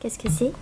Qu'est-ce que c'est?